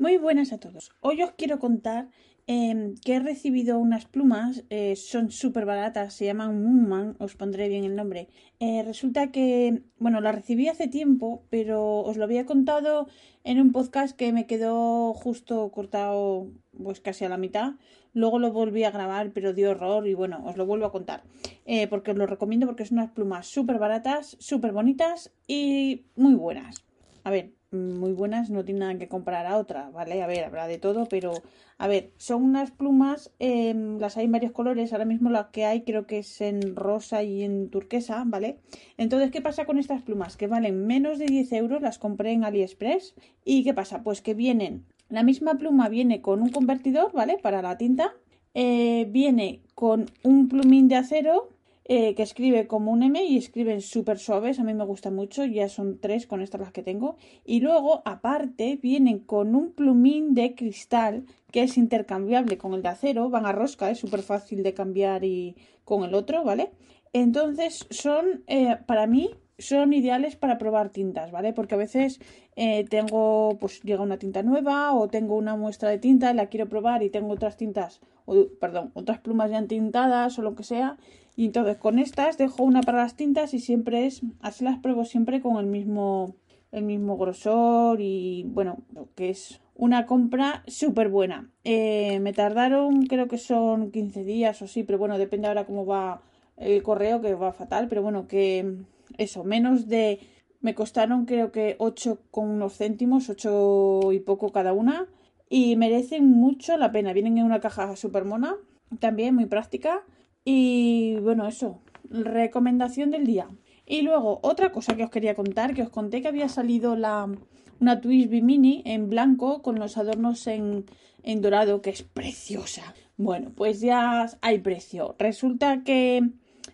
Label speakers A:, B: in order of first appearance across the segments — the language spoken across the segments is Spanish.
A: Muy buenas a todos. Hoy os quiero contar eh, que he recibido unas plumas, eh, son súper baratas, se llaman Moonman, os pondré bien el nombre. Eh, resulta que, bueno, las recibí hace tiempo, pero os lo había contado en un podcast que me quedó justo cortado, pues casi a la mitad. Luego lo volví a grabar, pero dio horror y bueno, os lo vuelvo a contar. Eh, porque os lo recomiendo porque son unas plumas súper baratas, súper bonitas y muy buenas. A ver, muy buenas, no tiene nada que comparar a otra, ¿vale? A ver, habrá de todo, pero a ver, son unas plumas, em, las hay en varios colores, ahora mismo la que hay creo que es en rosa y en turquesa, ¿vale? Entonces, ¿qué pasa con estas plumas? Que valen menos de 10 euros, las compré en AliExpress, ¿y qué pasa? Pues que vienen, la misma pluma viene con un convertidor, ¿vale? Para la tinta, eh, viene con un plumín de acero, eh, que escribe como un M y escriben súper suaves, a mí me gusta mucho, ya son tres con estas las que tengo. Y luego, aparte, vienen con un plumín de cristal que es intercambiable con el de acero, van a rosca, es súper fácil de cambiar y con el otro, ¿vale? Entonces son, eh, para mí, son ideales para probar tintas, ¿vale? Porque a veces eh, tengo, pues llega una tinta nueva o tengo una muestra de tinta y la quiero probar y tengo otras tintas, o, perdón, otras plumas ya entintadas o lo que sea y entonces con estas dejo una para las tintas y siempre es, así las pruebo siempre con el mismo, el mismo grosor y bueno, que es una compra súper buena. Eh, me tardaron, creo que son 15 días o sí, pero bueno, depende ahora cómo va el correo, que va fatal, pero bueno, que eso, menos de... Me costaron creo que 8 con unos céntimos, 8 y poco cada una. Y merecen mucho la pena. Vienen en una caja súper mona, también muy práctica. Y bueno, eso, recomendación del día. Y luego, otra cosa que os quería contar, que os conté que había salido la, una Twisby Mini en blanco con los adornos en, en dorado, que es preciosa. Bueno, pues ya hay precio. Resulta que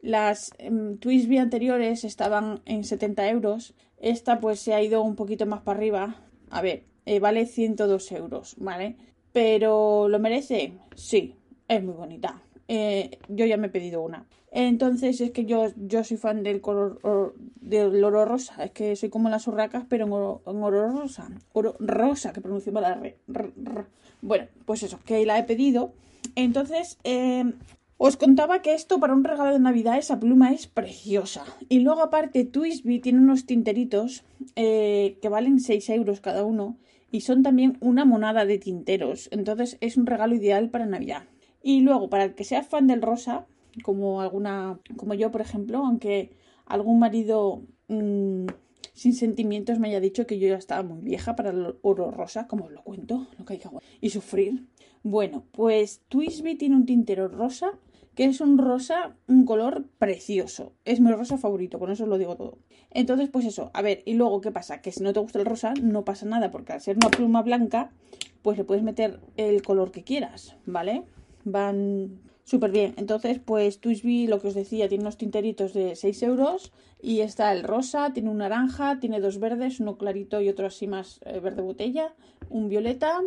A: las um, Twisby anteriores estaban en 70 euros. Esta pues se ha ido un poquito más para arriba. A ver, eh, vale 102 euros, ¿vale? Pero ¿lo merece? Sí, es muy bonita. Eh, yo ya me he pedido una. Entonces es que yo, yo soy fan del color del oro rosa. Es que soy como las urracas, pero en oro, rosa. Oro rosa, que pronuncio la Bueno, pues eso, que la he pedido. Entonces, eh, os contaba que esto para un regalo de Navidad, esa pluma es preciosa. Y luego aparte, Twisby tiene unos tinteritos eh, que valen 6 euros cada uno. Y son también una monada de tinteros. Entonces es un regalo ideal para Navidad. Y luego, para el que sea fan del rosa, como alguna, como yo, por ejemplo, aunque algún marido mmm, sin sentimientos me haya dicho que yo ya estaba muy vieja para el oro rosa, como os lo cuento, lo que hay que y sufrir. Bueno, pues Twisby tiene un tintero rosa que es un rosa, un color precioso. Es mi rosa favorito, con eso os lo digo todo. Entonces, pues eso, a ver, y luego, ¿qué pasa? Que si no te gusta el rosa, no pasa nada, porque al ser una pluma blanca, pues le puedes meter el color que quieras, ¿vale? van súper bien. Entonces, pues Twisby, lo que os decía, tiene unos tinteritos de 6 euros y está el rosa, tiene un naranja, tiene dos verdes, uno clarito y otro así más eh, verde botella, un violeta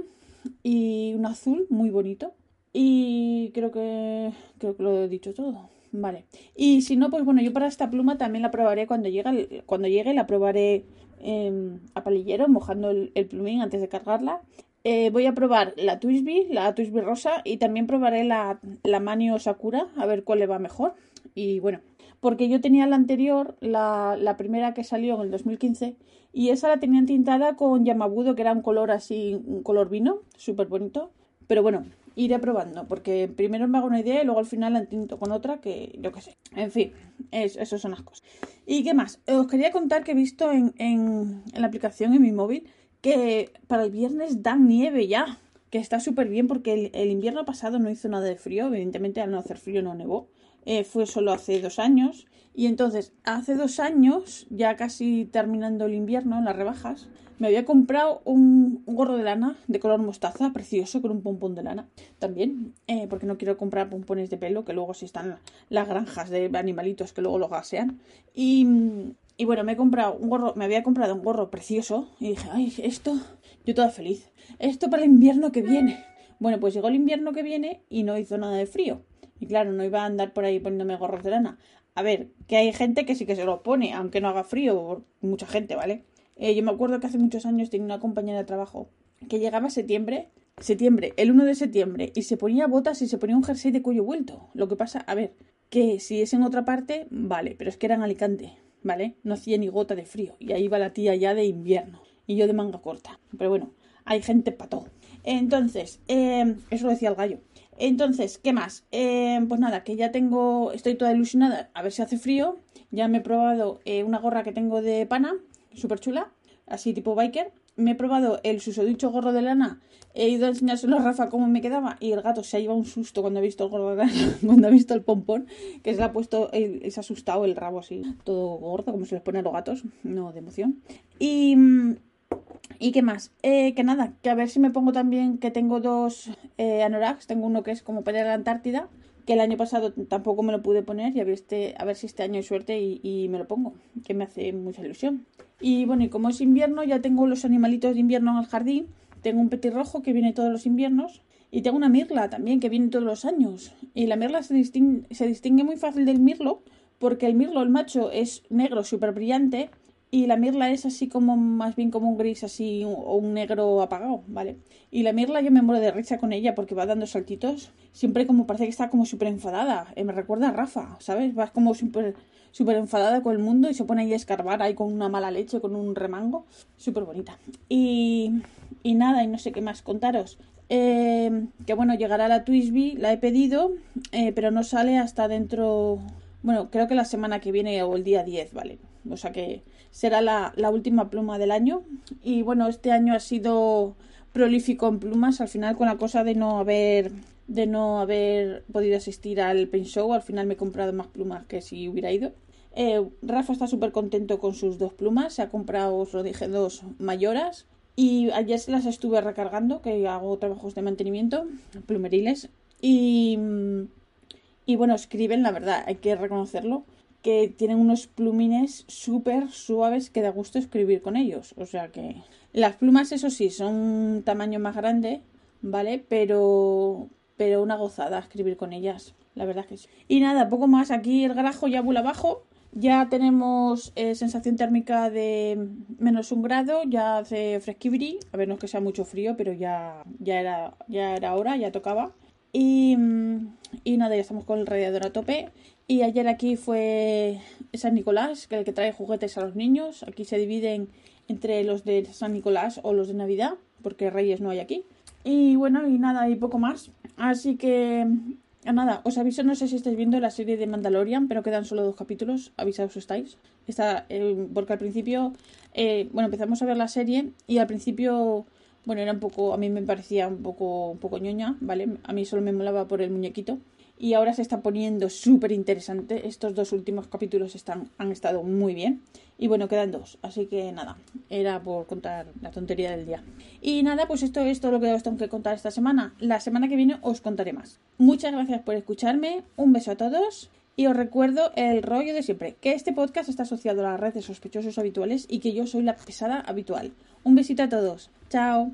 A: y un azul muy bonito. Y creo que creo que lo he dicho todo. Vale. Y si no, pues bueno, yo para esta pluma también la probaré cuando llegue, cuando llegue la probaré eh, a palillero, mojando el, el plumín antes de cargarla eh, voy a probar la Twisby, la Twisby rosa y también probaré la, la Manio Sakura a ver cuál le va mejor. Y bueno, porque yo tenía la anterior, la, la primera que salió en el 2015 y esa la tenían tintada con Yamabudo que era un color así, un color vino, súper bonito. Pero bueno, iré probando porque primero me hago una idea y luego al final la tinto con otra que yo qué sé. En fin, es, esas son las cosas. ¿Y qué más? Os quería contar que he visto en, en, la aplicación en mi móvil que para el viernes dan nieve ya, que está súper bien porque el, invierno pasado no hizo nada de frío, evidentemente al no hacer frío no nevó, eh, fue solo hace dos años. Y entonces, hace dos años, ya casi terminando el invierno, las rebajas, me había comprado un, gorro de lana de color mostaza, precioso, con un pompón de lana también, eh, porque no quiero comprar pompones de pelo, que luego si están las granjas de animalitos que luego lo gasean. Y, y bueno, me he comprado un gorro, me había comprado un gorro precioso y dije, ay, esto, yo toda feliz. Esto para el invierno que viene. Bueno, pues llegó el invierno que viene y no hizo nada de frío. Y claro, no iba a andar por ahí poniéndome gorros de lana. A ver, que hay gente que sí que se lo pone, aunque no haga frío, mucha gente, ¿vale? Eh, yo me acuerdo que hace muchos años tenía una compañera de trabajo que llegaba a septiembre, septiembre, el 1 de septiembre, y se ponía botas y se ponía un jersey de cuello vuelto. Lo que pasa, a ver, que si es en otra parte, vale, pero es que era en Alicante, ¿vale? No hacía ni gota de frío, y ahí va la tía ya de invierno, y yo de manga corta. Pero bueno, hay gente pato. Entonces, eh, eso lo decía el gallo. Entonces, ¿qué más? Eh, pues nada, que ya tengo, estoy toda ilusionada a ver si hace frío. Ya me he probado eh, una gorra que tengo de pana, súper chula, así tipo biker. Me he probado el susodicho gorro de lana. He ido a enseñárselo a Rafa cómo me quedaba y el gato se ha llevado un susto cuando ha visto el gorro de lana, cuando ha visto el pompón, que se ha puesto, se ha asustado el rabo así, todo gordo, como se les pone a los gatos, no de emoción. Y mm, ¿Y qué más? Eh, que nada, que a ver si me pongo también que tengo dos eh, anoraks. Tengo uno que es como para la Antártida, que el año pasado tampoco me lo pude poner y a ver, este, a ver si este año hay suerte y, me lo pongo, que me hace mucha ilusión. Y bueno, y como es invierno, ya tengo los animalitos de invierno en el jardín. Tengo un petirrojo que viene todos los inviernos y tengo una mirla también que viene todos los años. Y la mirla se distingue, se distingue muy fácil del mirlo porque el mirlo, el macho, es negro, súper brillante y la mirla es así como más bien como un gris así o un negro apagado, ¿vale? Y la mirla yo me muero de risa con ella porque va dando saltitos, siempre como parece que está como súper enfadada, eh, me recuerda a Rafa, ¿sabes? Va como súper enfadada con el mundo y se pone ahí a escarbar ahí con una mala leche, con un remango, súper bonita. Y, y nada, y no sé qué más contaros. Eh, que bueno, llegará la Twisby, la he pedido, eh, pero no sale hasta dentro, bueno, creo que la semana que viene o el día 10, ¿vale? O sea que será la, última pluma del año. Y bueno, este año ha sido prolífico en plumas. Al final, con la cosa de no haber de no haber podido asistir al Paint Show, al final me he comprado más plumas que si hubiera ido. Eh, Rafa está súper contento con sus dos plumas. Se ha comprado, os lo dije, dos mayoras. Y ayer se las estuve recargando, que hago trabajos de mantenimiento, plumeriles. Y, y bueno, escriben, la verdad, hay que reconocerlo que tienen unos plumines súper suaves que da gusto escribir con ellos. O sea que las plumas, eso sí, son un tamaño más grande, ¿vale? Pero, pero una gozada escribir con ellas. La verdad que sí. Y nada, poco más. Aquí el garajo ya vuela abajo. Ya tenemos eh, sensación térmica de menos un grado, ya hace fresquibri, a ver, no es que sea mucho frío, pero ya, ya, era, ya era hora, ya tocaba. Y, y nada, ya estamos con el radiador a tope. Y ayer aquí fue San Nicolás, que el que trae juguetes a los niños. Aquí se dividen entre los de San Nicolás o los de Navidad, porque Reyes no hay aquí. Y bueno, y nada, y poco más. Así que nada, os aviso, no sé si estáis viendo la serie de Mandalorian, pero quedan solo dos capítulos, avisaos estáis. Está, eh, porque al principio, eh, bueno, empezamos a ver la serie y al principio, bueno, era un poco, a mí me parecía un poco, un poco ñoña, ¿vale? A mí solo me molaba por el muñequito y ahora se está poniendo súper interesante. Estos dos últimos capítulos están, han estado muy bien. Y bueno, quedan dos, así que nada, era por contar la tontería del día. Y nada, pues esto es todo lo que os tengo que contar esta semana. La semana que viene os contaré más. Muchas gracias por escucharme, un beso a todos y os recuerdo el rollo de siempre, que este podcast está asociado a la red de sospechosos habituales y que yo soy la pesada habitual. Un besito a todos, chao.